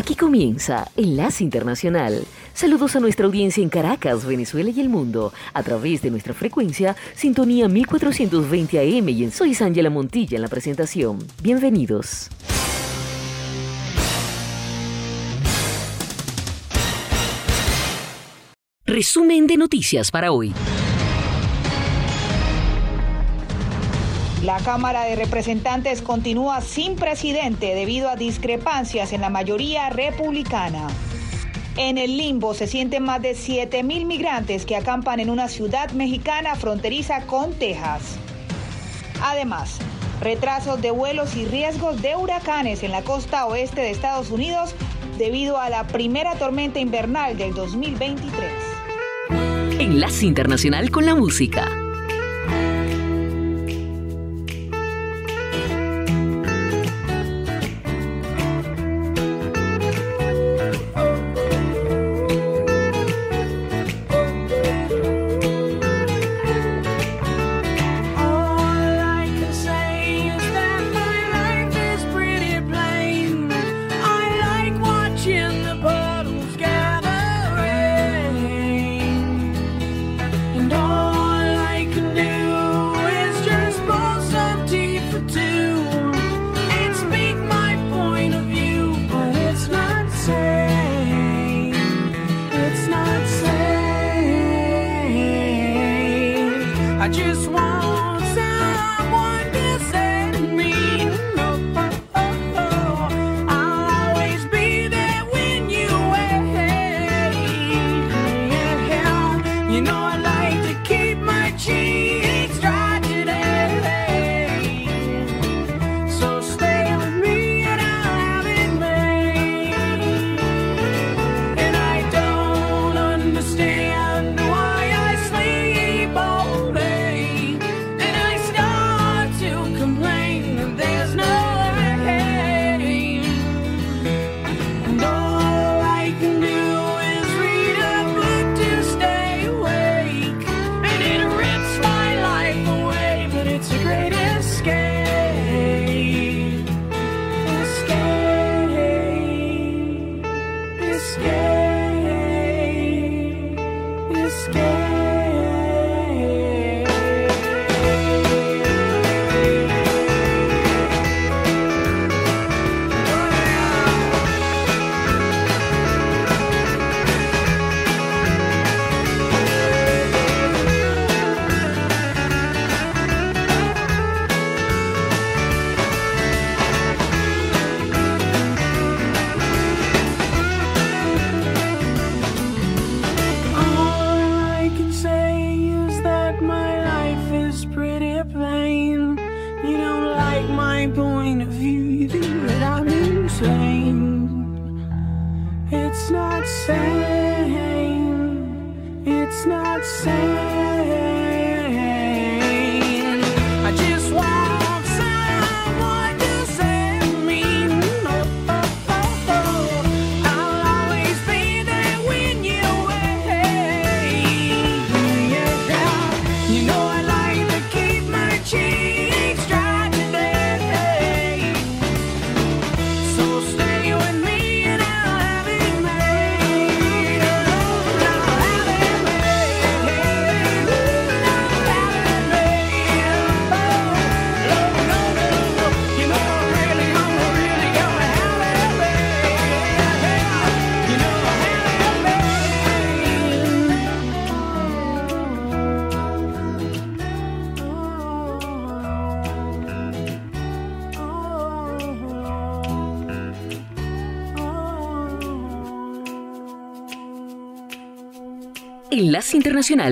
Aquí comienza Enlace Internacional. Saludos a nuestra audiencia en Caracas, Venezuela y el mundo, a través de nuestra frecuencia Sintonía 1420 AM y en Soy Ángela Montilla en la presentación. Bienvenidos. Resumen de noticias para hoy. La Cámara de Representantes continúa sin presidente debido a discrepancias en la mayoría republicana. En el limbo se sienten más de 7.000 migrantes que acampan en una ciudad mexicana fronteriza con Texas. Además, retrasos de vuelos y riesgos de huracanes en la costa oeste de Estados Unidos debido a la primera tormenta invernal del 2023. Enlace Internacional con la Música. Enlace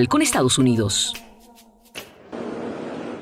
Con Estados Unidos.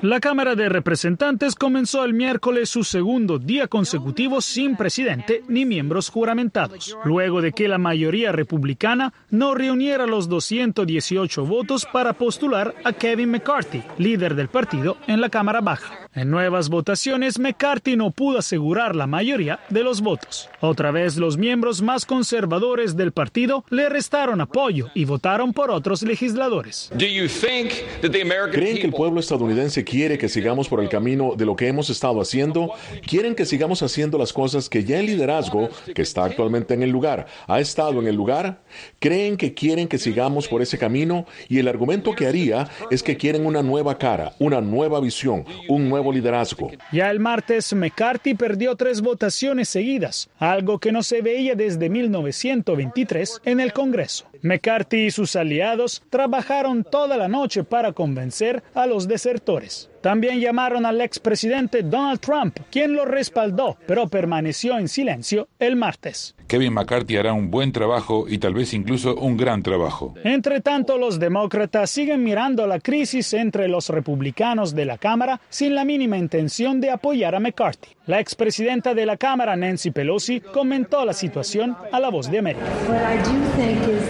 La Cámara de Representantes comenzó el miércoles su segundo día consecutivo sin presidente ni miembros juramentados, luego de que la mayoría republicana no reuniera los 218 votos para postular a Kevin McCarthy, líder del partido, en la Cámara Baja. En nuevas votaciones, McCarthy no pudo asegurar la mayoría de los votos. Otra vez, los miembros más conservadores del partido le restaron apoyo y votaron por otros legisladores. ¿Creen que el pueblo estadounidense quiere que sigamos por el camino de lo que hemos estado haciendo? ¿Quieren que sigamos haciendo las cosas que ya el liderazgo, que está actualmente en el lugar, ha estado en el lugar? ¿Creen que quieren que sigamos por ese camino? Y el argumento que haría es que quieren una nueva cara, una nueva visión, un nuevo liderazgo. Ya el martes, McCarthy perdió tres votaciones seguidas, algo que no se veía desde 1923 en el Congreso. McCarthy y sus aliados trabajaron toda la noche para convencer a los desertores. También llamaron al expresidente Donald Trump, quien lo respaldó, pero permaneció en silencio el martes. Kevin McCarthy hará un buen trabajo y tal vez incluso un gran trabajo. Entre tanto, los demócratas siguen mirando la crisis entre los republicanos de la Cámara sin la mínima intención de apoyar a McCarthy. La expresidenta de la Cámara, Nancy Pelosi, comentó la situación a La Voz de América.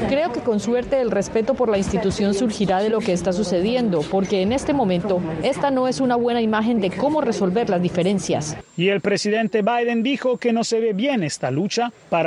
Creo que con suerte el respeto por la institución surgirá de lo que está sucediendo, porque en este momento esta no es una buena imagen de cómo resolver las diferencias. Y el presidente Biden dijo que no se ve bien esta lucha para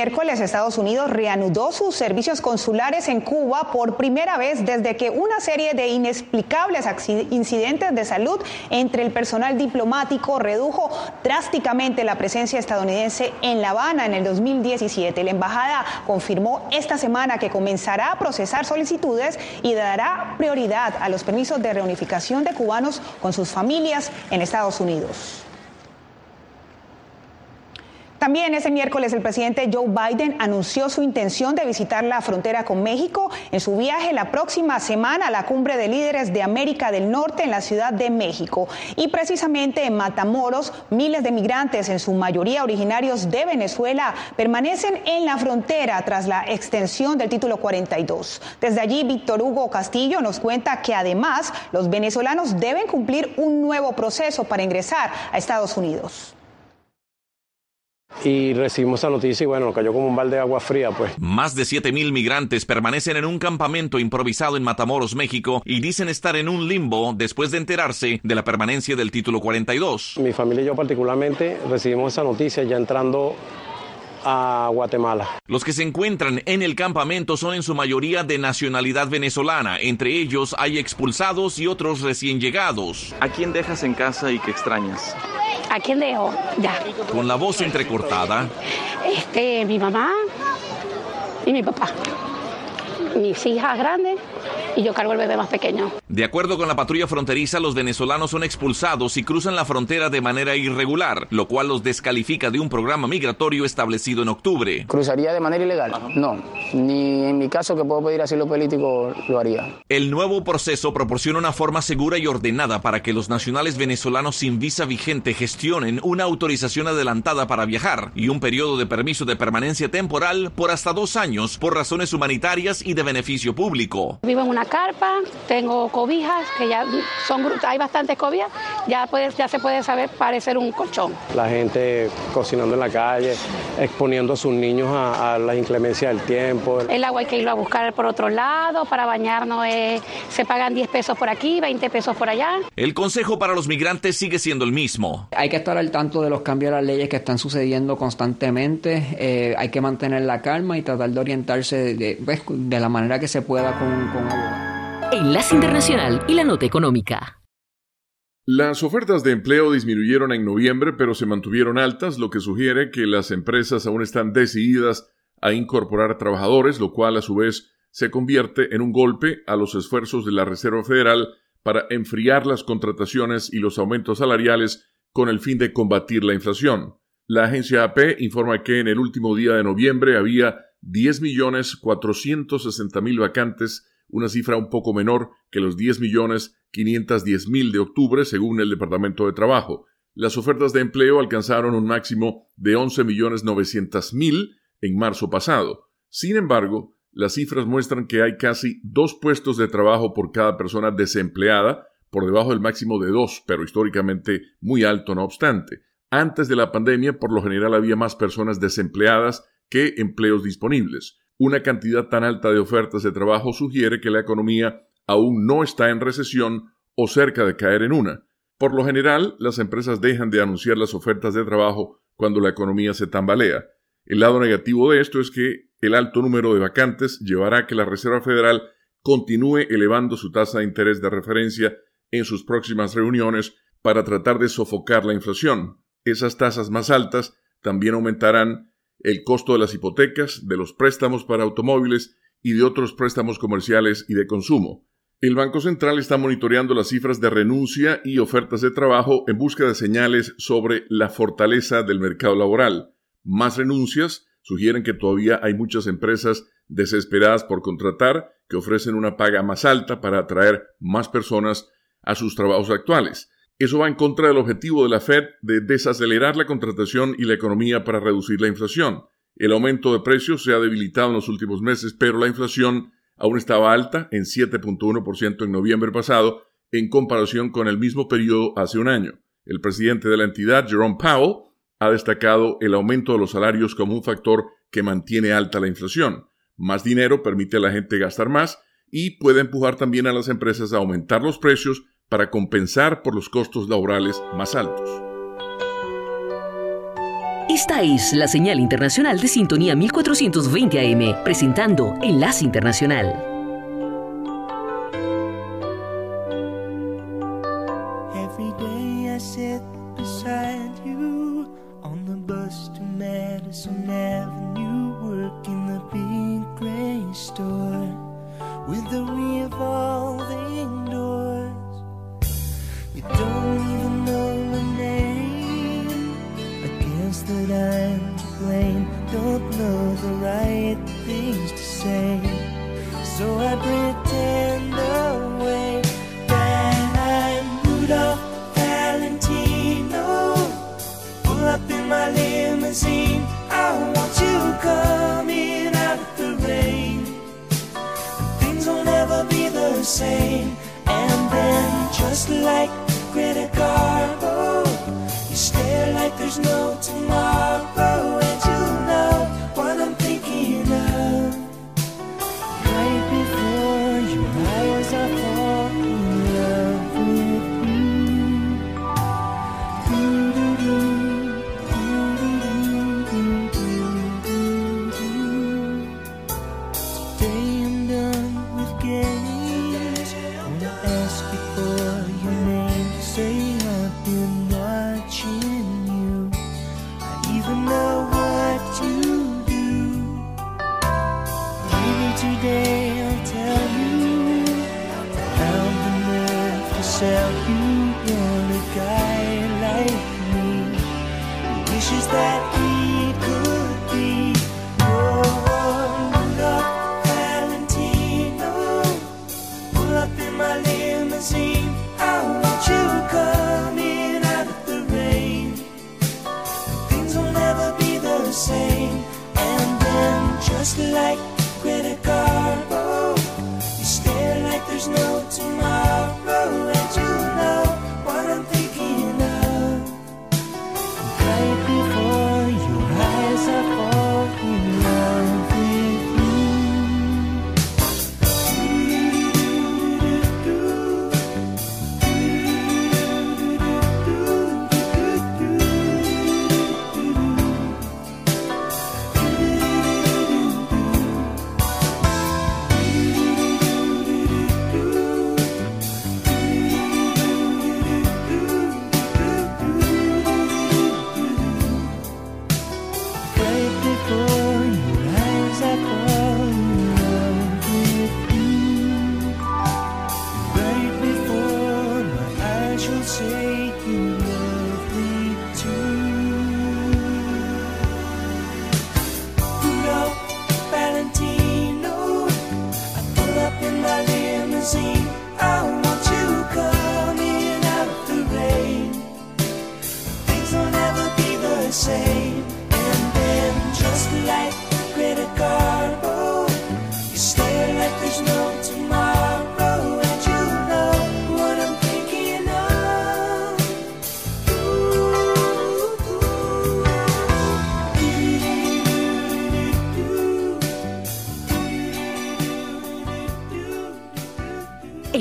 Miércoles Estados Unidos reanudó sus servicios consulares en Cuba por primera vez desde que una serie de inexplicables incidentes de salud entre el personal diplomático redujo drásticamente la presencia estadounidense en La Habana en el 2017. La embajada confirmó esta semana que comenzará a procesar solicitudes y dará prioridad a los permisos de reunificación de cubanos con sus familias en Estados Unidos. También ese miércoles el presidente Joe Biden anunció su intención de visitar la frontera con México en su viaje la próxima semana a la cumbre de líderes de América del Norte en la Ciudad de México. Y precisamente en Matamoros, miles de migrantes, en su mayoría originarios de Venezuela, permanecen en la frontera tras la extensión del título 42. Desde allí, Víctor Hugo Castillo nos cuenta que además los venezolanos deben cumplir un nuevo proceso para ingresar a Estados Unidos y recibimos esa noticia y bueno, nos cayó como un balde de agua fría, pues. Más de 7.000 migrantes permanecen en un campamento improvisado en Matamoros, México, y dicen estar en un limbo después de enterarse de la permanencia del título 42. Mi familia y yo particularmente recibimos esa noticia ya entrando a Guatemala. Los que se encuentran en el campamento son en su mayoría de nacionalidad venezolana. Entre ellos hay expulsados y otros recién llegados. ¿A quién dejas en casa y qué extrañas? ¿A quién dejo? Ya. Con la voz entrecortada. Este, mi mamá y mi papá. Mis hijas grandes y yo cargo el bebé más pequeño. De acuerdo con la patrulla fronteriza, los venezolanos son expulsados y cruzan la frontera de manera irregular, lo cual los descalifica de un programa migratorio establecido en octubre. ¿Cruzaría de manera ilegal? No, ni en mi caso que puedo pedir asilo político lo haría. El nuevo proceso proporciona una forma segura y ordenada para que los nacionales venezolanos sin visa vigente gestionen una autorización adelantada para viajar y un periodo de permiso de permanencia temporal por hasta dos años por razones humanitarias y de beneficio público. Vivo en una carpa, tengo cobijas, que ya son hay bastantes cobijas, ya, ya se puede saber parecer un colchón. La gente cocinando en la calle, exponiendo a sus niños a, la inclemencia del tiempo. El agua hay que irlo a buscar por otro lado, para bañarnos se pagan 10 pesos por aquí, 20 pesos por allá. El consejo para los migrantes sigue siendo el mismo. Hay que estar al tanto de los cambios de las leyes que están sucediendo constantemente, eh, hay que mantener la calma y tratar de orientarse de, pues, la manera que se pueda con, con Enlace Internacional y la Nota Económica. Las ofertas de empleo disminuyeron en noviembre, pero se mantuvieron altas, lo que sugiere que las empresas aún están decididas a incorporar trabajadores, lo cual a su vez se convierte en un golpe a los esfuerzos de la Reserva Federal para enfriar las contrataciones y los aumentos salariales con el fin de combatir la inflación. La agencia AP informa que en el último día de noviembre había 10.460.000 vacantes una cifra un poco menor que los 10 millones mil de octubre, según el Departamento de Trabajo. Las ofertas de empleo alcanzaron un máximo de 11 millones mil en marzo pasado. Sin embargo, las cifras muestran que hay casi dos puestos de trabajo por cada persona desempleada, por debajo del máximo de dos, pero históricamente muy alto no obstante. Antes de la pandemia, por lo general había más personas desempleadas que empleos disponibles. Una cantidad tan alta de ofertas de trabajo sugiere que la economía aún no está en recesión o cerca de caer en una. Por lo general, las empresas dejan de anunciar las ofertas de trabajo cuando la economía se tambalea. El lado negativo de esto es que el alto número de vacantes llevará a que la Reserva Federal continúe elevando su tasa de interés de referencia en sus próximas reuniones para tratar de sofocar la inflación. Esas tasas más altas también aumentarán el costo de las hipotecas, de los préstamos para automóviles y de otros préstamos comerciales y de consumo. El Banco Central está monitoreando las cifras de renuncia y ofertas de trabajo en busca de señales sobre la fortaleza del mercado laboral. Más renuncias sugieren que todavía hay muchas empresas desesperadas por contratar que ofrecen una paga más alta para atraer más personas a sus trabajos actuales. Eso va en contra del objetivo de la Fed de desacelerar la contratación y la economía para reducir la inflación. El aumento de precios se ha debilitado en los últimos meses, pero la inflación aún estaba alta en 7.1% en noviembre pasado en comparación con el mismo periodo hace un año. El presidente de la entidad, Jerome Powell, ha destacado el aumento de los salarios como un factor que mantiene alta la inflación. Más dinero permite a la gente gastar más y puede empujar también a las empresas a aumentar los precios para compensar por los costos laborales más altos. Esta es la señal internacional de sintonía 1420 AM, presentando Enlace Internacional.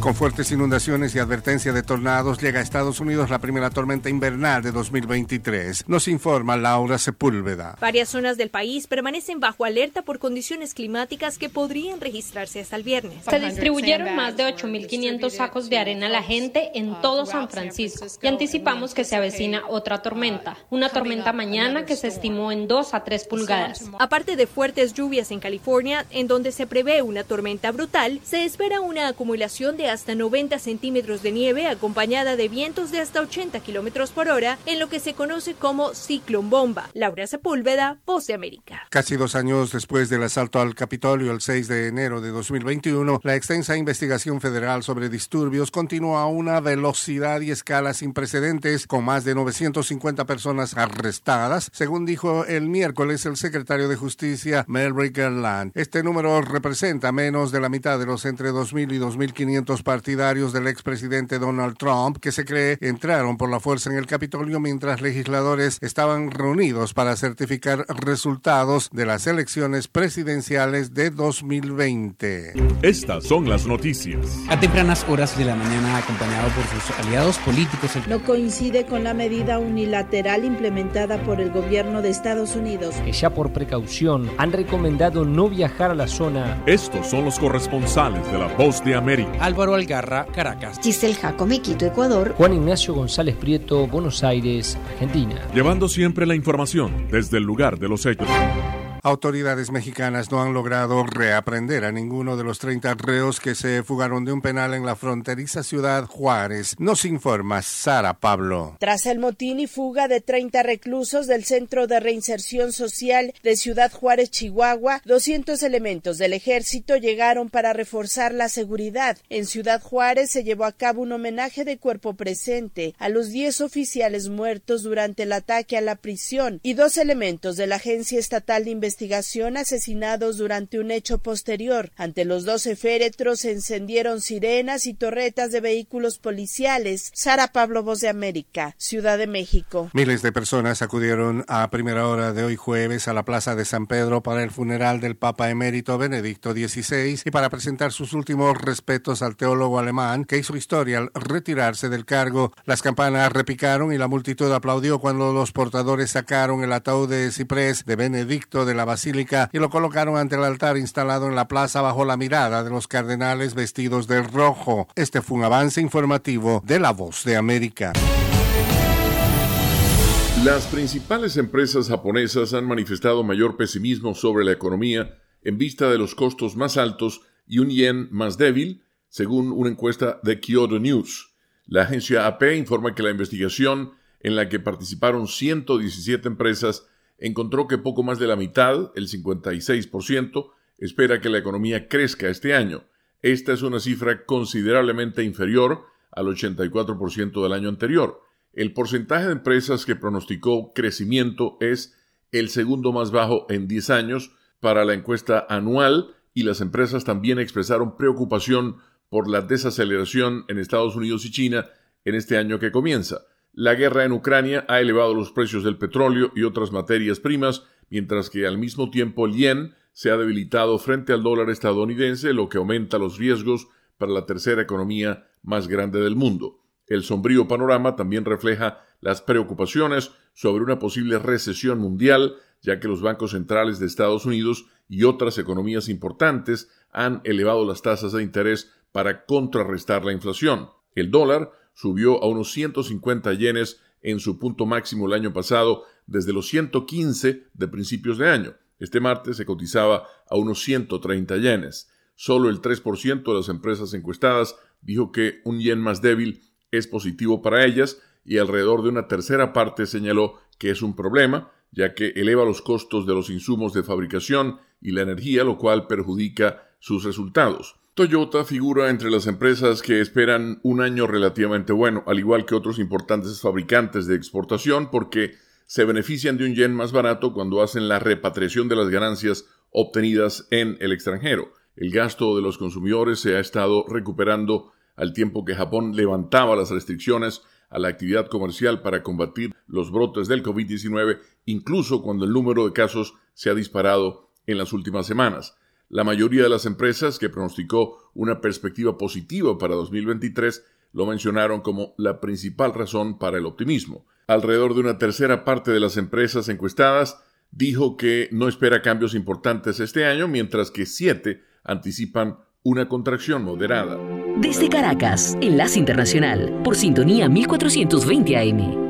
Con fuertes inundaciones y advertencia de tornados, llega a Estados Unidos la primera tormenta invernal de 2023. Nos informa Laura Sepúlveda. Varias zonas del país permanecen bajo alerta por condiciones climáticas que podrían registrarse hasta el viernes. Se distribuyeron más de 8.500 sacos de arena a la gente en todo San Francisco y anticipamos que se avecina otra tormenta, una tormenta mañana que se estimó en 2 a 3 pulgadas. Aparte de fuertes lluvias en California, en donde se prevé una tormenta brutal, se espera una acumulación de hasta 90 centímetros de nieve acompañada de vientos de hasta 80 kilómetros por hora en lo que se conoce como ciclón bomba. Laura Sepúlveda, Voz de América. Casi dos años después del asalto al Capitolio el 6 de enero de 2021, la extensa investigación federal sobre disturbios continúa a una velocidad y escala sin precedentes, con más de 950 personas arrestadas, según dijo el miércoles el secretario de Justicia Merrick Garland. Este número representa menos de la mitad de los entre 2.000 y 2.500 partidarios del expresidente Donald Trump que se cree entraron por la fuerza en el Capitolio mientras legisladores estaban reunidos para certificar resultados de las elecciones presidenciales de 2020. Estas son las noticias. A tempranas horas de la mañana, acompañado por sus aliados políticos. No coincide con la medida unilateral implementada por el gobierno de Estados Unidos. Que ya por precaución han recomendado no viajar a la zona. Estos son los corresponsales de la Voz de América. Álvaro Algarra, Caracas. Giselle Jacome, Quito, Ecuador. Juan Ignacio González Prieto, Buenos Aires, Argentina. Llevando siempre la información desde el lugar de los hechos. Autoridades mexicanas no han logrado reaprender a ninguno de los 30 reos que se fugaron de un penal en la fronteriza ciudad Juárez. Nos informa Sara Pablo. Tras el motín y fuga de 30 reclusos del Centro de Reinserción Social de Ciudad Juárez, Chihuahua, 200 elementos del ejército llegaron para reforzar la seguridad. En Ciudad Juárez se llevó a cabo un homenaje de cuerpo presente a los 10 oficiales muertos durante el ataque a la prisión y dos elementos de la Agencia Estatal de Investigación investigación asesinados durante un hecho posterior. Ante los doce féretros se encendieron sirenas y torretas de vehículos policiales. Sara Pablo, Voz de América, Ciudad de México. Miles de personas acudieron a primera hora de hoy jueves a la Plaza de San Pedro para el funeral del Papa emérito Benedicto XVI y para presentar sus últimos respetos al teólogo alemán que hizo historia al retirarse del cargo. Las campanas repicaron y la multitud aplaudió cuando los portadores sacaron el ataúd de ciprés de Benedicto de la basílica y lo colocaron ante el altar instalado en la plaza bajo la mirada de los cardenales vestidos de rojo. Este fue un avance informativo de La Voz de América. Las principales empresas japonesas han manifestado mayor pesimismo sobre la economía en vista de los costos más altos y un yen más débil, según una encuesta de Kyoto News. La agencia AP informa que la investigación, en la que participaron 117 empresas, encontró que poco más de la mitad, el 56%, espera que la economía crezca este año. Esta es una cifra considerablemente inferior al 84% del año anterior. El porcentaje de empresas que pronosticó crecimiento es el segundo más bajo en 10 años para la encuesta anual y las empresas también expresaron preocupación por la desaceleración en Estados Unidos y China en este año que comienza. La guerra en Ucrania ha elevado los precios del petróleo y otras materias primas, mientras que al mismo tiempo el yen se ha debilitado frente al dólar estadounidense, lo que aumenta los riesgos para la tercera economía más grande del mundo. El sombrío panorama también refleja las preocupaciones sobre una posible recesión mundial, ya que los bancos centrales de Estados Unidos y otras economías importantes han elevado las tasas de interés para contrarrestar la inflación. El dólar subió a unos 150 yenes en su punto máximo el año pasado desde los 115 de principios de año. Este martes se cotizaba a unos 130 yenes. Solo el 3% de las empresas encuestadas dijo que un yen más débil es positivo para ellas y alrededor de una tercera parte señaló que es un problema, ya que eleva los costos de los insumos de fabricación y la energía, lo cual perjudica sus resultados. Toyota figura entre las empresas que esperan un año relativamente bueno, al igual que otros importantes fabricantes de exportación, porque se benefician de un yen más barato cuando hacen la repatriación de las ganancias obtenidas en el extranjero. El gasto de los consumidores se ha estado recuperando al tiempo que Japón levantaba las restricciones a la actividad comercial para combatir los brotes del COVID-19, incluso cuando el número de casos se ha disparado en las últimas semanas. La mayoría de las empresas que pronosticó una perspectiva positiva para 2023 lo mencionaron como la principal razón para el optimismo. Alrededor de una tercera parte de las empresas encuestadas dijo que no espera cambios importantes este año, mientras que siete anticipan una contracción moderada. Desde Caracas, Enlace Internacional, por sintonía 1420 AM.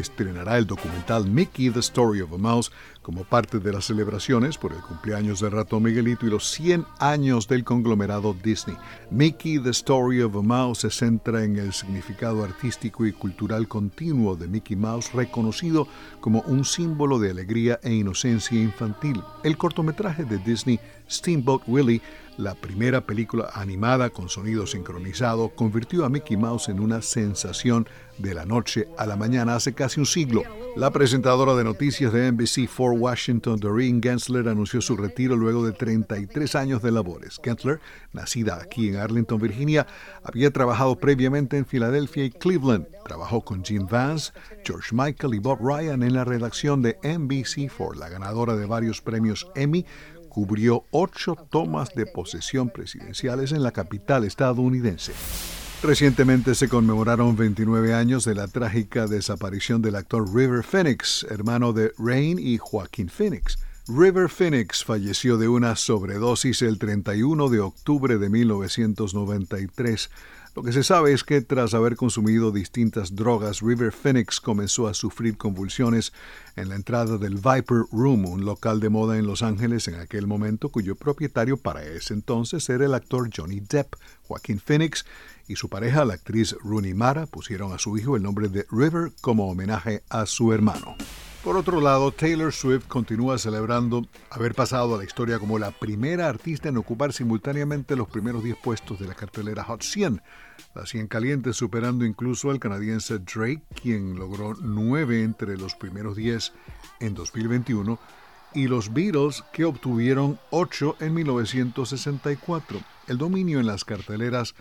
Estrenará el documental Mickey The Story of a Mouse como parte de las celebraciones por el cumpleaños del rato Miguelito y los 100 años del conglomerado Disney. Mickey, The Story of a Mouse se centra en el significado artístico y cultural continuo de Mickey Mouse, reconocido como un símbolo de alegría e inocencia infantil. El cortometraje de Disney, Steamboat Willie, la primera película animada con sonido sincronizado, convirtió a Mickey Mouse en una sensación de la noche a la mañana hace casi un siglo. La presentadora de noticias de NBC4 Washington Doreen Gensler anunció su retiro luego de 33 años de labores. Gensler, nacida aquí en Arlington, Virginia, había trabajado previamente en Filadelfia y Cleveland. Trabajó con Jim Vance, George Michael y Bob Ryan en la redacción de NBC4, la ganadora de varios premios Emmy, cubrió ocho tomas de posesión presidenciales en la capital estadounidense. Recientemente se conmemoraron 29 años de la trágica desaparición del actor River Phoenix, hermano de Rain y Joaquín Phoenix. River Phoenix falleció de una sobredosis el 31 de octubre de 1993 lo que se sabe es que tras haber consumido distintas drogas, River Phoenix comenzó a sufrir convulsiones en la entrada del Viper Room, un local de moda en Los Ángeles en aquel momento, cuyo propietario para ese entonces era el actor Johnny Depp. Joaquín Phoenix y su pareja, la actriz Rooney Mara, pusieron a su hijo el nombre de River como homenaje a su hermano. Por otro lado, Taylor Swift continúa celebrando haber pasado a la historia como la primera artista en ocupar simultáneamente los primeros 10 puestos de la cartelera Hot 100, la 100 caliente superando incluso al canadiense Drake, quien logró 9 entre los primeros 10 en 2021, y los Beatles, que obtuvieron 8 en 1964. El dominio en las carteleras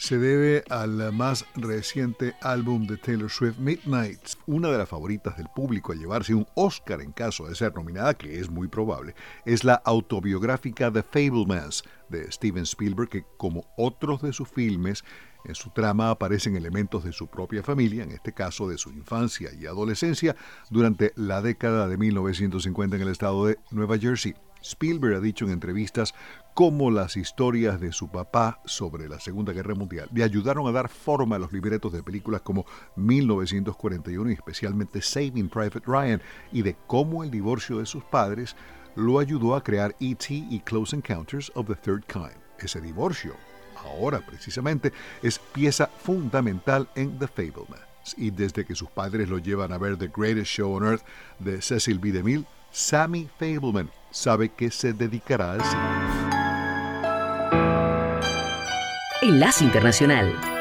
se debe al más reciente álbum de Taylor Swift, Midnight, una de las favoritas del público a llevarse un Oscar en caso de ser nominada, que es muy probable, es la autobiográfica The Fablemans de Steven Spielberg, que como otros de sus filmes, en su trama aparecen elementos de su propia familia, en este caso de su infancia y adolescencia, durante la década de 1950 en el estado de Nueva Jersey. Spielberg ha dicho en entrevistas cómo las historias de su papá sobre la Segunda Guerra Mundial le ayudaron a dar forma a los libretos de películas como 1941 y especialmente Saving Private Ryan, y de cómo el divorcio de sus padres lo ayudó a crear E.T. y Close Encounters of the Third Kind. Ese divorcio, ahora precisamente, es pieza fundamental en The Fablemans. Y desde que sus padres lo llevan a ver The Greatest Show on Earth de Cecil B. DeMille, Sammy Fableman sabe que se dedicará al cine. Enlace Internacional.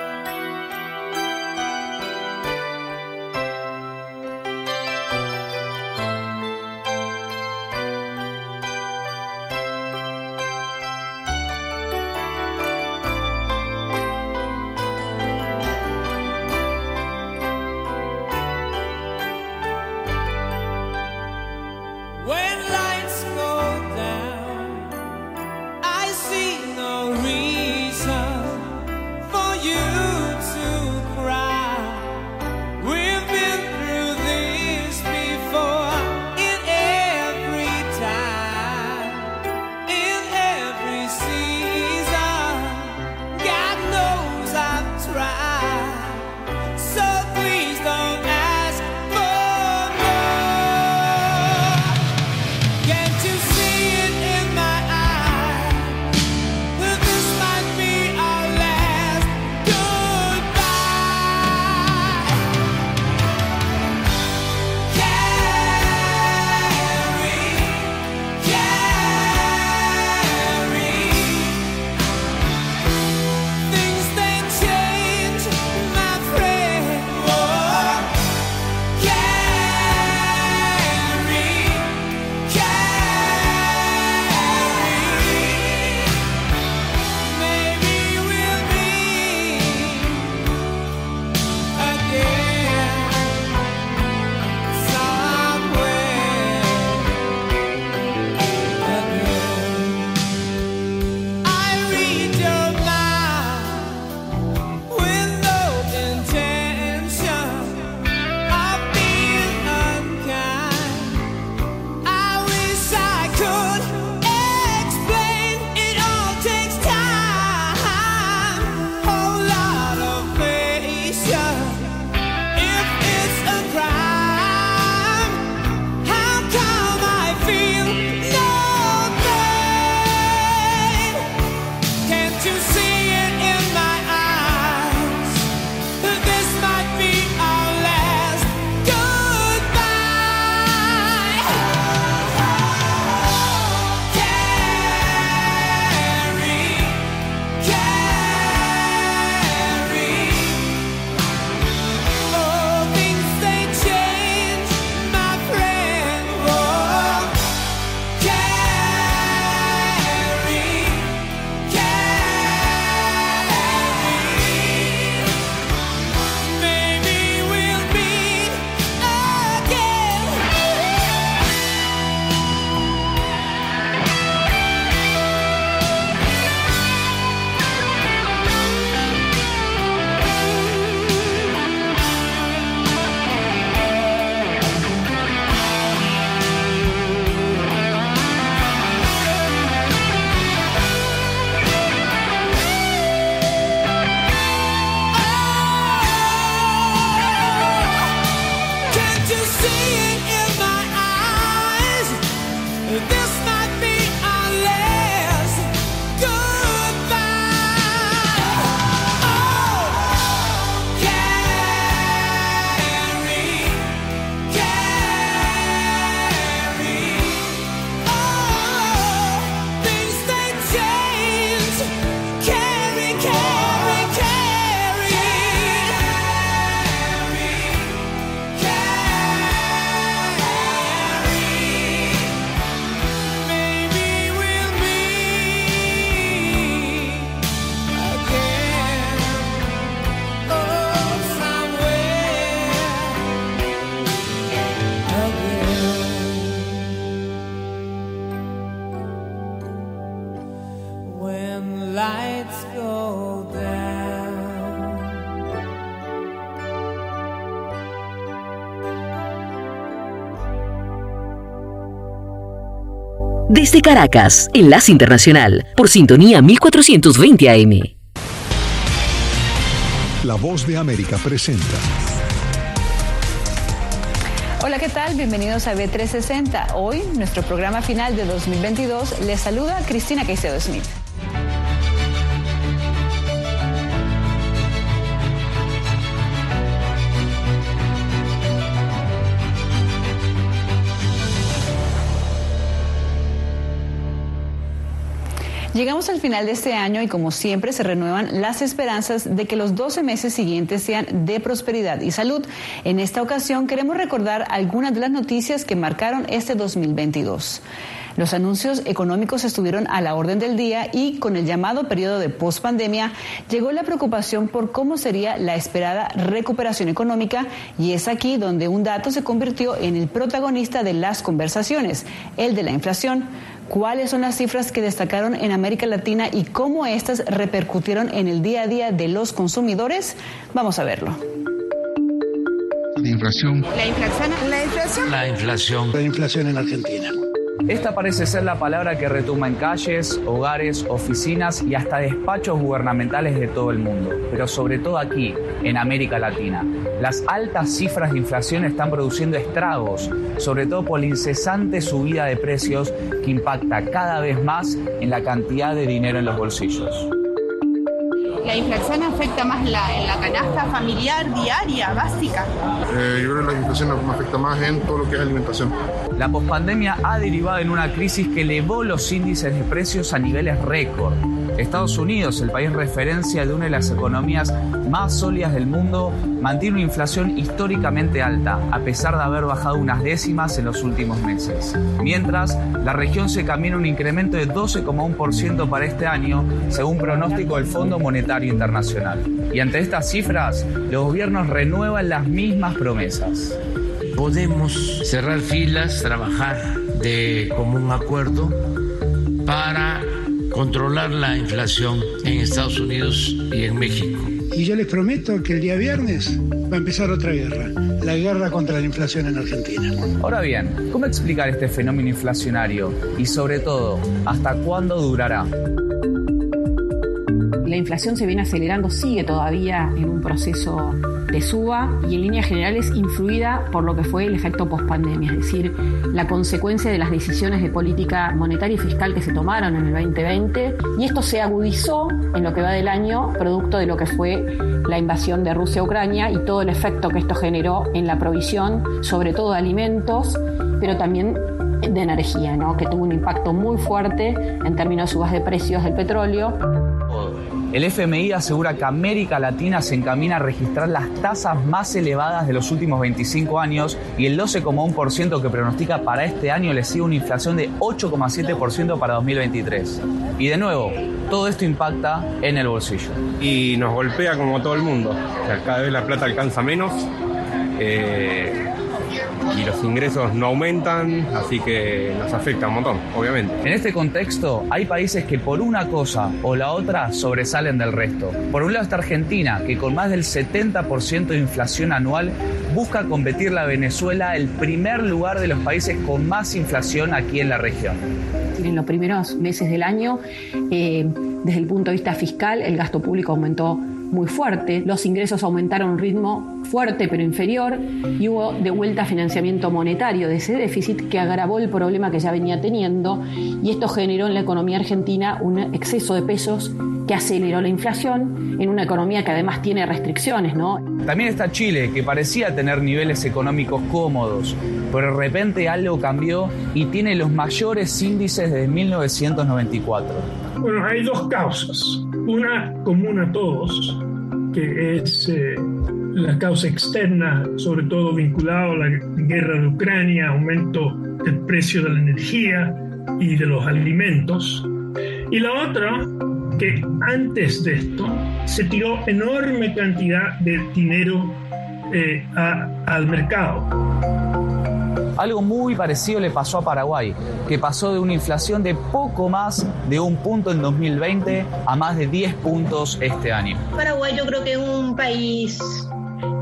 Desde Caracas, Enlace Internacional, por sintonía 1420 AM. La voz de América presenta. Hola, ¿qué tal? Bienvenidos a B360. Hoy, nuestro programa final de 2022, les saluda Cristina Caicedo Smith. Llegamos al final de este año y como siempre se renuevan las esperanzas de que los 12 meses siguientes sean de prosperidad y salud. En esta ocasión queremos recordar algunas de las noticias que marcaron este 2022. Los anuncios económicos estuvieron a la orden del día y con el llamado periodo de pospandemia llegó la preocupación por cómo sería la esperada recuperación económica y es aquí donde un dato se convirtió en el protagonista de las conversaciones, el de la inflación cuáles son las cifras que destacaron en América Latina y cómo estas repercutieron en el día a día de los consumidores. Vamos a verlo. La inflación. La inflación. La inflación. La inflación. La inflación en Argentina. Esta parece ser la palabra que retuma en calles, hogares, oficinas y hasta despachos gubernamentales de todo el mundo, pero sobre todo aquí, en América Latina. Las altas cifras de inflación están produciendo estragos, sobre todo por la incesante subida de precios que impacta cada vez más en la cantidad de dinero en los bolsillos la inflación afecta más la, en la canasta familiar diaria, básica. Eh, yo creo que la inflación afecta más en todo lo que es alimentación. La pospandemia ha derivado en una crisis que elevó los índices de precios a niveles récord. Estados Unidos, el país referencia de una de las economías más sólidas del mundo, mantiene una inflación históricamente alta, a pesar de haber bajado unas décimas en los últimos meses. Mientras, la región se camina un incremento de 12,1% para este año, según pronóstico del Fondo Monetario Internacional. Y ante estas cifras, los gobiernos renuevan las mismas promesas. Podemos cerrar filas, trabajar de común acuerdo para controlar la inflación en Estados Unidos y en México y yo les prometo que el día viernes va a empezar otra guerra, la guerra contra la inflación en Argentina. Ahora bien, ¿cómo explicar este fenómeno inflacionario? Y sobre todo, ¿hasta cuándo durará? La inflación se viene acelerando, sigue todavía en un proceso de suba y en líneas generales influida por lo que fue el efecto pospandemia, es decir, la consecuencia de las decisiones de política monetaria y fiscal que se tomaron en el 2020 y esto se agudizó en lo que va del año producto de lo que fue la invasión de Rusia a Ucrania y todo el efecto que esto generó en la provisión, sobre todo de alimentos, pero también de energía, ¿no? que tuvo un impacto muy fuerte en términos de subas de precios del petróleo. El FMI asegura que América Latina se encamina a registrar las tasas más elevadas de los últimos 25 años y el 12,1% que pronostica para este año le sigue una inflación de 8,7% para 2023. Y de nuevo, todo esto impacta en el bolsillo. Y nos golpea como todo el mundo. cada vez la plata alcanza menos. Eh, y los ingresos no aumentan, así que nos afecta un montón, obviamente. En este contexto, hay países que por una cosa o la otra sobresalen del resto. Por un lado está Argentina, que con más del 70% de inflación anual busca competir la Venezuela el primer lugar de los países con más inflación aquí en la región. En los primeros meses del año, eh, desde el punto de vista fiscal, el gasto público aumentó muy fuerte, los ingresos aumentaron a un ritmo fuerte pero inferior y hubo de vuelta financiamiento monetario de ese déficit que agravó el problema que ya venía teniendo y esto generó en la economía argentina un exceso de pesos que aceleró la inflación en una economía que además tiene restricciones, ¿no? También está Chile, que parecía tener niveles económicos cómodos, pero de repente algo cambió y tiene los mayores índices desde 1994. Bueno, hay dos causas. Una común a todos, que es eh, la causa externa, sobre todo vinculada a la guerra de Ucrania, aumento del precio de la energía y de los alimentos. Y la otra, que antes de esto se tiró enorme cantidad de dinero eh, al mercado. Algo muy parecido le pasó a Paraguay, que pasó de una inflación de poco más de un punto en 2020 a más de 10 puntos este año. Paraguay yo creo que es un país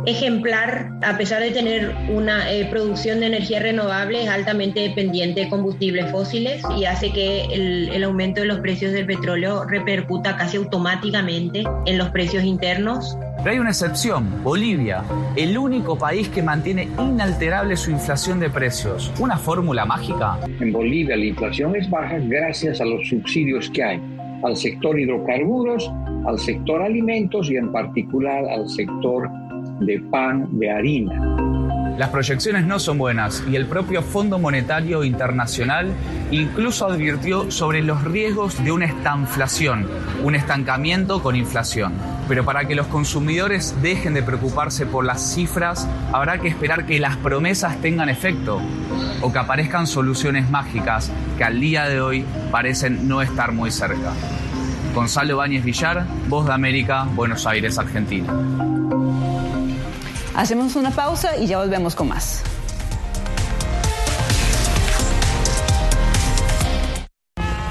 ejemplar, a pesar de tener una eh, producción de energía renovable, es altamente dependiente de combustibles fósiles y hace que el, el, aumento de los precios del petróleo repercuta casi automáticamente en los precios internos. Pero hay una excepción, Bolivia, el único país que mantiene inalterable su inflación de precios. ¿Una fórmula mágica? En Bolivia la inflación es baja gracias a los subsidios que hay al sector hidrocarburos, al sector alimentos y en particular al sector de pan, de harina. Las proyecciones no son buenas y el propio Fondo Monetario Internacional incluso advirtió sobre los riesgos de una estanflación, un estancamiento con inflación. Pero para que los consumidores dejen de preocuparse por las cifras, habrá que esperar que las promesas tengan efecto o que aparezcan soluciones mágicas que al día de hoy parecen no estar muy cerca. Gonzalo Báñez Villar, Voz de América, Buenos Aires, Argentina. Hacemos una pausa y ya volvemos con más.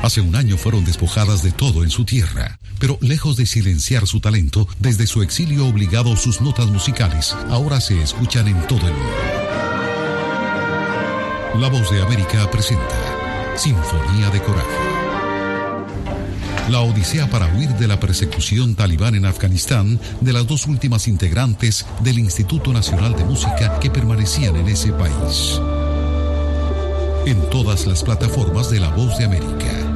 Hace un año fueron despojadas de todo en su tierra, pero lejos de silenciar su talento, desde su exilio obligado sus notas musicales ahora se escuchan en todo el mundo. La voz de América presenta Sinfonía de Coraje. La odisea para huir de la persecución talibán en Afganistán de las dos últimas integrantes del Instituto Nacional de Música que permanecían en ese país. En todas las plataformas de La Voz de América.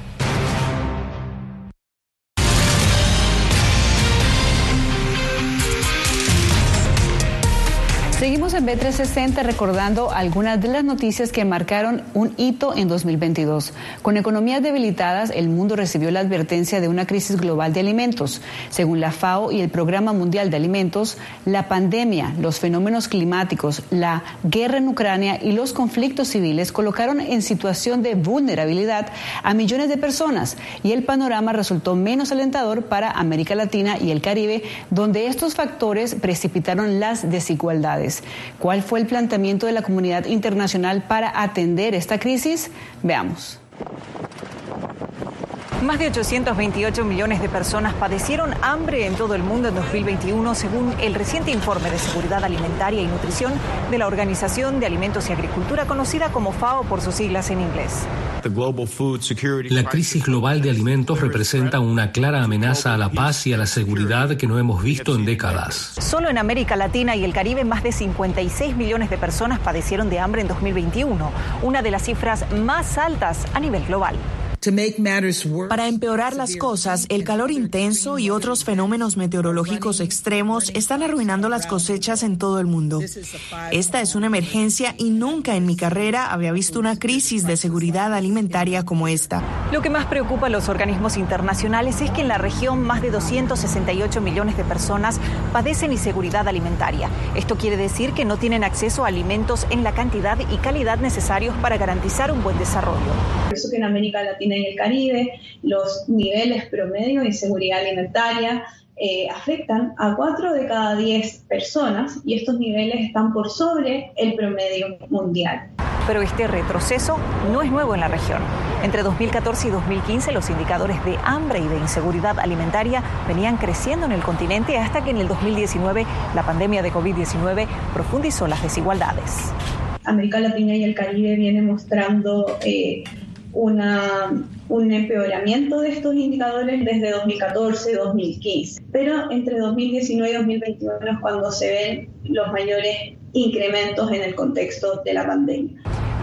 So you En B360 recordando algunas de las noticias que marcaron un hito en 2022. Con economías debilitadas, el mundo recibió la advertencia de una crisis global de alimentos. Según la FAO y el Programa Mundial de Alimentos, la pandemia, los fenómenos climáticos, la guerra en Ucrania y los conflictos civiles colocaron en situación de vulnerabilidad a millones de personas y el panorama resultó menos alentador para América Latina y el Caribe, donde estos factores precipitaron las desigualdades. ¿Cuál fue el planteamiento de la comunidad internacional para atender esta crisis? Veamos. Más de 828 millones de personas padecieron hambre en todo el mundo en 2021, según el reciente informe de seguridad alimentaria y nutrición de la Organización de Alimentos y Agricultura, conocida como FAO por sus siglas en inglés. La crisis global de alimentos representa una clara amenaza a la paz y a la seguridad que no hemos visto en décadas. Solo en América Latina y el Caribe, más de 56 millones de personas padecieron de hambre en 2021, una de las cifras más altas a nivel global. Para empeorar las cosas, el calor intenso y otros fenómenos meteorológicos extremos están arruinando las cosechas en todo el mundo. Esta es una emergencia y nunca en mi carrera había visto una crisis de seguridad alimentaria como esta. Lo que más preocupa a los organismos internacionales es que en la región más de 268 millones de personas padecen inseguridad alimentaria. Esto quiere decir que no tienen acceso a alimentos en la cantidad y calidad necesarios para garantizar un buen desarrollo. Por eso que en América Latina en el Caribe, los niveles promedio de inseguridad alimentaria eh, afectan a 4 de cada 10 personas y estos niveles están por sobre el promedio mundial. Pero este retroceso no es nuevo en la región. Entre 2014 y 2015 los indicadores de hambre y de inseguridad alimentaria venían creciendo en el continente hasta que en el 2019 la pandemia de COVID-19 profundizó las desigualdades. América Latina y el Caribe vienen mostrando eh, una, un empeoramiento de estos indicadores desde 2014-2015. Pero entre 2019 y 2021 es cuando se ven los mayores incrementos en el contexto de la pandemia.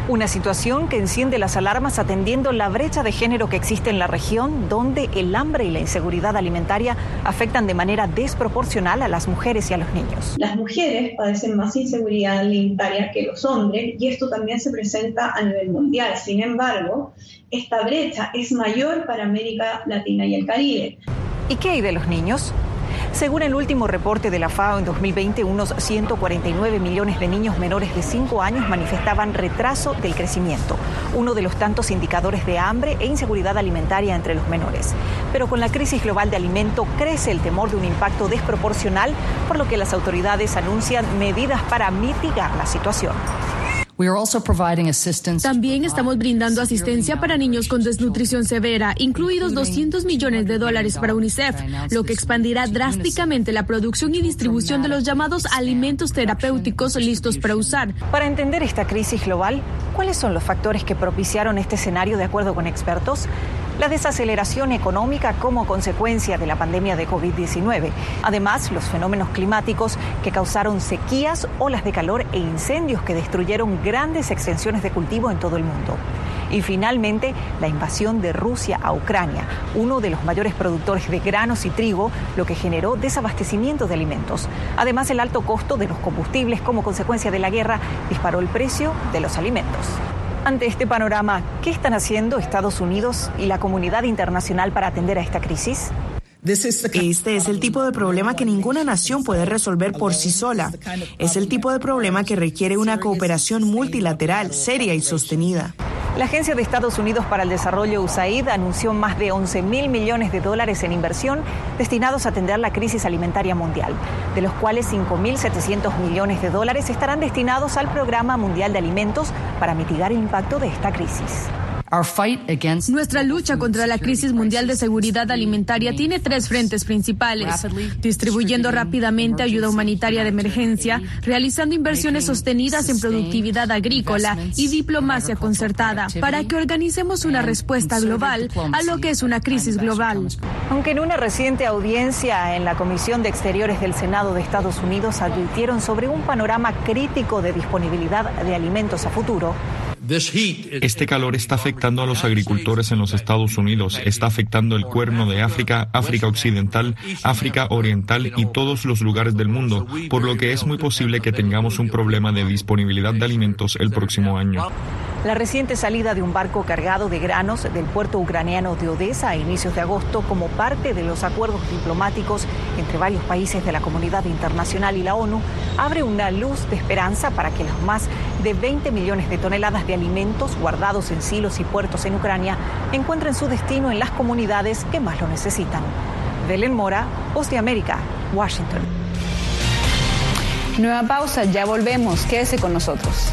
Una situación que enciende las alarmas atendiendo la brecha de género que existe en la región, donde el hambre y la inseguridad alimentaria afectan de manera desproporcional a las mujeres y a los niños. Las mujeres padecen más inseguridad alimentaria que los hombres y esto también se presenta a nivel mundial. Sin embargo, esta brecha es mayor para América Latina y el Caribe. ¿Y qué hay de los niños? Según el último reporte de la FAO en 2020, unos 149 millones de niños menores de 5 años manifestaban retraso del crecimiento, uno de los tantos indicadores de hambre e inseguridad alimentaria entre los menores. Pero con la crisis global de alimento crece el temor de un impacto desproporcional, por lo que las autoridades anuncian medidas para mitigar la situación. También estamos brindando asistencia para niños con desnutrición severa, incluidos 200 millones de dólares para UNICEF, lo que expandirá drásticamente la producción y distribución de los llamados alimentos terapéuticos listos para usar. Para entender esta crisis global, ¿cuáles son los factores que propiciaron este escenario de acuerdo con expertos? La desaceleración económica como consecuencia de la pandemia de COVID-19. Además, los fenómenos climáticos que causaron sequías, olas de calor e incendios que destruyeron grandes extensiones de cultivo en todo el mundo. Y finalmente, la invasión de Rusia a Ucrania, uno de los mayores productores de granos y trigo, lo que generó desabastecimiento de alimentos. Además, el alto costo de los combustibles como consecuencia de la guerra disparó el precio de los alimentos. Ante este panorama, ¿qué están haciendo Estados Unidos y la comunidad internacional para atender a esta crisis? Este es el tipo de problema que ninguna nación puede resolver por sí sola. Es el tipo de problema que requiere una cooperación multilateral, seria y sostenida. La Agencia de Estados Unidos para el Desarrollo USAID anunció más de 11 mil millones de dólares en inversión destinados a atender la crisis alimentaria mundial, de los cuales 5.700 millones de dólares estarán destinados al Programa Mundial de Alimentos para mitigar el impacto de esta crisis. Nuestra lucha contra la crisis mundial de seguridad alimentaria tiene tres frentes principales. Distribuyendo rápidamente ayuda humanitaria de emergencia, realizando inversiones sostenidas en productividad agrícola y diplomacia concertada para que organicemos una respuesta global a lo que es una crisis global. Aunque en una reciente audiencia en la Comisión de Exteriores del Senado de Estados Unidos advirtieron sobre un panorama crítico de disponibilidad de alimentos a futuro, este calor está afectando a los agricultores en los Estados Unidos, está afectando el cuerno de África, África Occidental, África Oriental y todos los lugares del mundo, por lo que es muy posible que tengamos un problema de disponibilidad de alimentos el próximo año. La reciente salida de un barco cargado de granos del puerto ucraniano de Odessa a inicios de agosto como parte de los acuerdos diplomáticos entre varios países de la comunidad internacional y la ONU abre una luz de esperanza para que los más de 20 millones de toneladas de alimentos guardados en silos y puertos en Ucrania encuentren su destino en las comunidades que más lo necesitan. Belén Mora, Voz de América, Washington. Nueva pausa, ya volvemos. Quédese con nosotros.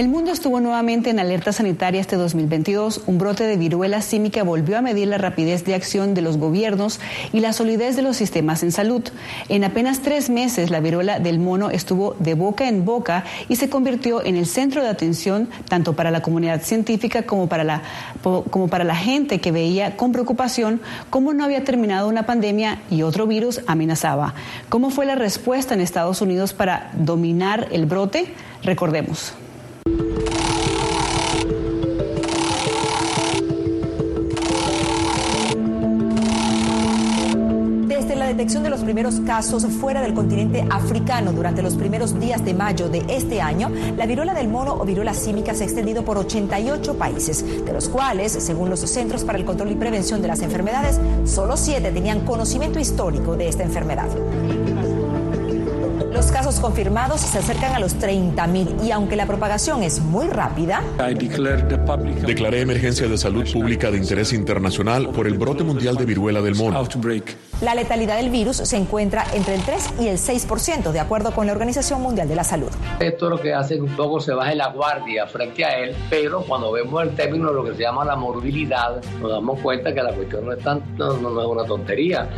El mundo estuvo nuevamente en alerta sanitaria este 2022. Un brote de viruela símica volvió a medir la rapidez de acción de los gobiernos y la solidez de los sistemas en salud. En apenas tres meses, la viruela del mono estuvo de boca en boca y se convirtió en el centro de atención tanto para la comunidad científica como para la, como para la gente que veía con preocupación cómo no había terminado una pandemia y otro virus amenazaba. ¿Cómo fue la respuesta en Estados Unidos para dominar el brote? Recordemos. Detección de los primeros casos fuera del continente africano durante los primeros días de mayo de este año, la viruela del mono o viruela símica se ha extendido por 88 países, de los cuales, según los Centros para el Control y Prevención de las Enfermedades, solo siete tenían conocimiento histórico de esta enfermedad. Los casos confirmados se acercan a los 30.000 y aunque la propagación es muy rápida, declaré emergencia de salud pública de interés internacional por el brote mundial de viruela del mono. La letalidad del virus se encuentra entre el 3 y el 6%, de acuerdo con la Organización Mundial de la Salud. Esto es lo que hace que un poco se baje la guardia frente a él, pero cuando vemos el término de lo que se llama la morbilidad, nos damos cuenta que la cuestión no es, tan, no, no es una tontería.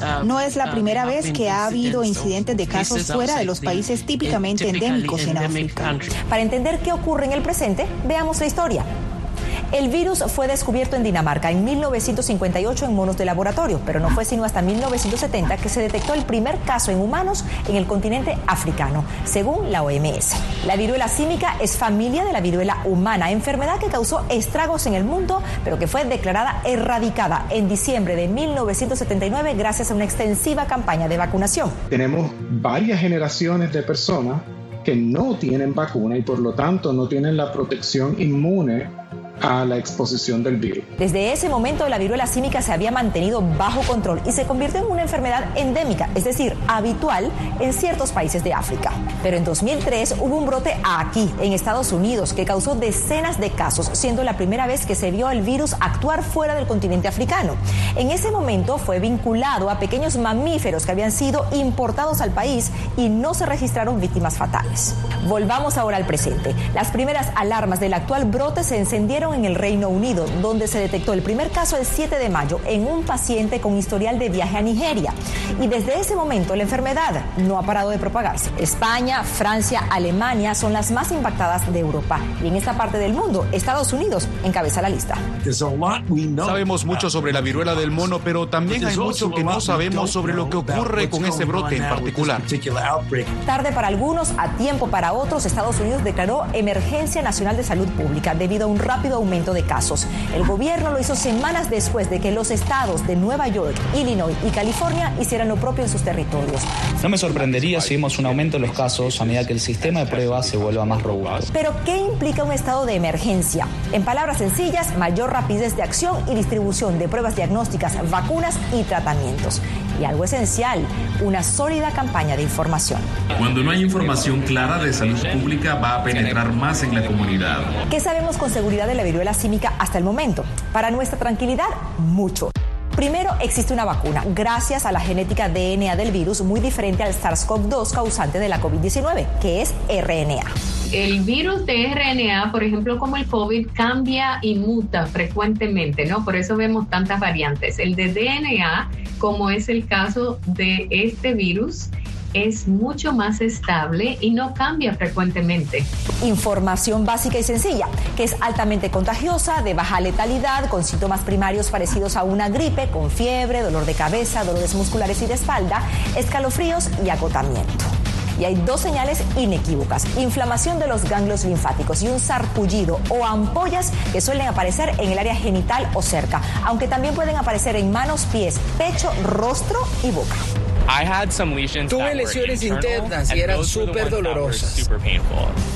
Uh, no es la primera vez que ha habido incidentes de casos fuera de los países típicamente endémicos en África. Para entender qué ocurre en el presente, veamos la historia. El virus fue descubierto en Dinamarca en 1958 en monos de laboratorio, pero no fue sino hasta 1970 que se detectó el primer caso en humanos en el continente africano, según la OMS. La viruela símica es familia de la viruela humana, enfermedad que causó estragos en el mundo, pero que fue declarada erradicada en diciembre de 1979 gracias a una extensiva campaña de vacunación. Tenemos varias generaciones de personas que no tienen vacuna y por lo tanto no tienen la protección inmune a la exposición del virus. Desde ese momento la viruela símica se había mantenido bajo control y se convirtió en una enfermedad endémica, es decir, habitual en ciertos países de África. Pero en 2003 hubo un brote aquí, en Estados Unidos, que causó decenas de casos, siendo la primera vez que se vio el virus actuar fuera del continente africano. En ese momento fue vinculado a pequeños mamíferos que habían sido importados al país y no se registraron víctimas fatales. Volvamos ahora al presente. Las primeras alarmas del actual brote se encendieron en el Reino Unido, donde se detectó el primer caso el 7 de mayo en un paciente con historial de viaje a Nigeria. Y desde ese momento la enfermedad no ha parado de propagarse. España, Francia, Alemania son las más impactadas de Europa. Y en esta parte del mundo, Estados Unidos encabeza la lista. Sabemos mucho sobre la viruela del mono, pero también hay mucho que no sabemos sobre lo que ocurre con ese brote en particular. Tarde para algunos, a tiempo para otros, Estados Unidos declaró emergencia nacional de salud pública debido a un rápido aumento de casos. El gobierno lo hizo semanas después de que los estados de Nueva York, Illinois y California hicieran lo propio en sus territorios. No me sorprendería si vemos un aumento en los casos a medida que el sistema de pruebas se vuelva más robusto. Pero, ¿qué implica un estado de emergencia? En palabras sencillas, mayor rapidez de acción y distribución de pruebas diagnósticas, vacunas y tratamientos. Y algo esencial, una sólida campaña de información. Cuando no hay información clara de salud pública, va a penetrar más en la comunidad. ¿Qué sabemos con seguridad de la viruela símica hasta el momento? Para nuestra tranquilidad, mucho. Primero, existe una vacuna gracias a la genética DNA del virus muy diferente al SARS-CoV-2 causante de la COVID-19, que es RNA. El virus de RNA, por ejemplo, como el COVID, cambia y muta frecuentemente, ¿no? Por eso vemos tantas variantes. El de DNA, como es el caso de este virus, es mucho más estable y no cambia frecuentemente. Información básica y sencilla, que es altamente contagiosa, de baja letalidad, con síntomas primarios parecidos a una gripe, con fiebre, dolor de cabeza, dolores musculares y de espalda, escalofríos y agotamiento. Y hay dos señales inequívocas, inflamación de los ganglios linfáticos y un sarpullido o ampollas que suelen aparecer en el área genital o cerca, aunque también pueden aparecer en manos, pies, pecho, rostro y boca. Tuve lesiones internas y eran súper dolorosas.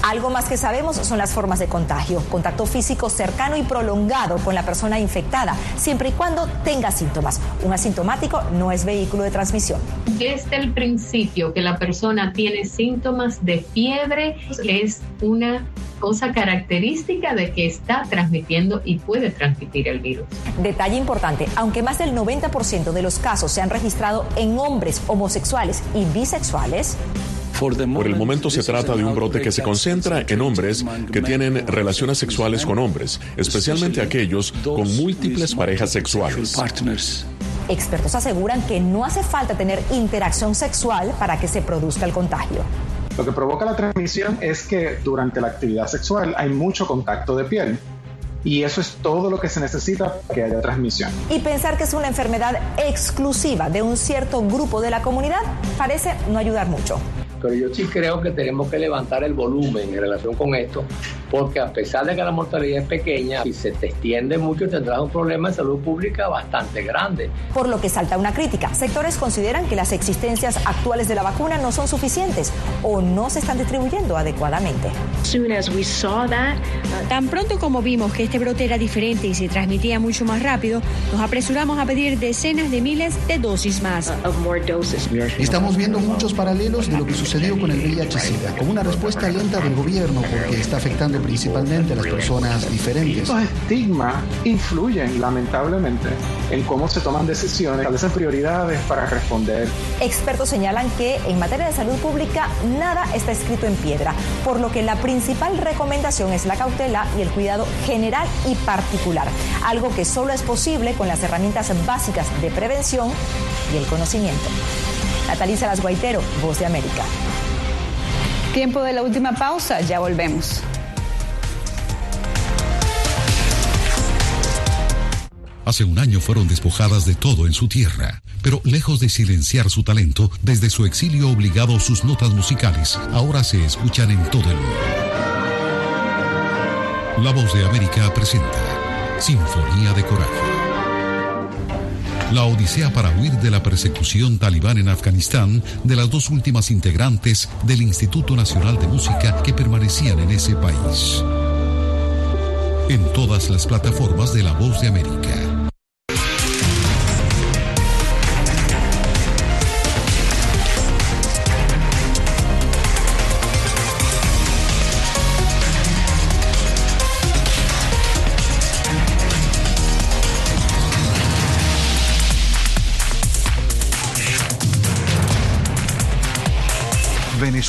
Algo más que sabemos son las formas de contagio. Contacto físico cercano y prolongado con la persona infectada, siempre y cuando tenga síntomas. Un asintomático no es vehículo de transmisión. Desde el principio que la persona tiene síntomas de fiebre, es una cosa característica de que está transmitiendo y puede transmitir el virus. Detalle importante, aunque más del 90% de los casos se han registrado en hombres homosexuales y bisexuales, por el momento se trata de un brote que se concentra en hombres que tienen relaciones sexuales con hombres, especialmente aquellos con múltiples parejas sexuales. Expertos aseguran que no hace falta tener interacción sexual para que se produzca el contagio. Lo que provoca la transmisión es que durante la actividad sexual hay mucho contacto de piel. Y eso es todo lo que se necesita para que haya transmisión. Y pensar que es una enfermedad exclusiva de un cierto grupo de la comunidad parece no ayudar mucho pero yo sí creo que tenemos que levantar el volumen en relación con esto, porque a pesar de que la mortalidad es pequeña, si se te extiende mucho tendrás un problema de salud pública bastante grande. Por lo que salta una crítica. Sectores consideran que las existencias actuales de la vacuna no son suficientes o no se están distribuyendo adecuadamente. Uh, Tan pronto como vimos que este brote era diferente y se transmitía mucho más rápido, nos apresuramos a pedir decenas de miles de dosis más. Estamos viendo muchos paralelos de lo que sucede sucedió con el VIH-Sida, como una respuesta lenta del gobierno porque está afectando principalmente a las personas diferentes. Estos estigmas influyen lamentablemente en cómo se toman decisiones, establecen prioridades para responder. Expertos señalan que en materia de salud pública nada está escrito en piedra, por lo que la principal recomendación es la cautela y el cuidado general y particular, algo que solo es posible con las herramientas básicas de prevención y el conocimiento. Natalisa Las Guaitero, Voz de América. Tiempo de la última pausa, ya volvemos. Hace un año fueron despojadas de todo en su tierra, pero lejos de silenciar su talento, desde su exilio obligado sus notas musicales ahora se escuchan en todo el mundo. La voz de América presenta Sinfonía de Coraje. La odisea para huir de la persecución talibán en Afganistán de las dos últimas integrantes del Instituto Nacional de Música que permanecían en ese país. En todas las plataformas de La Voz de América.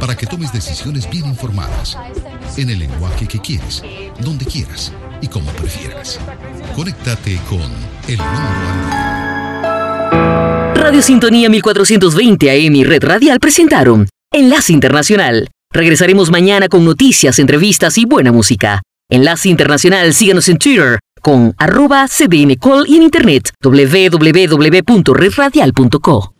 para que tomes decisiones bien informadas en el lenguaje que quieres, donde quieras y como prefieras. Conéctate con El Mundo Radio Sintonía 1420 AM y Red Radial presentaron Enlace Internacional. Regresaremos mañana con noticias, entrevistas y buena música. Enlace Internacional, síganos en Twitter con arroba cdncall y en internet www.redradial.co.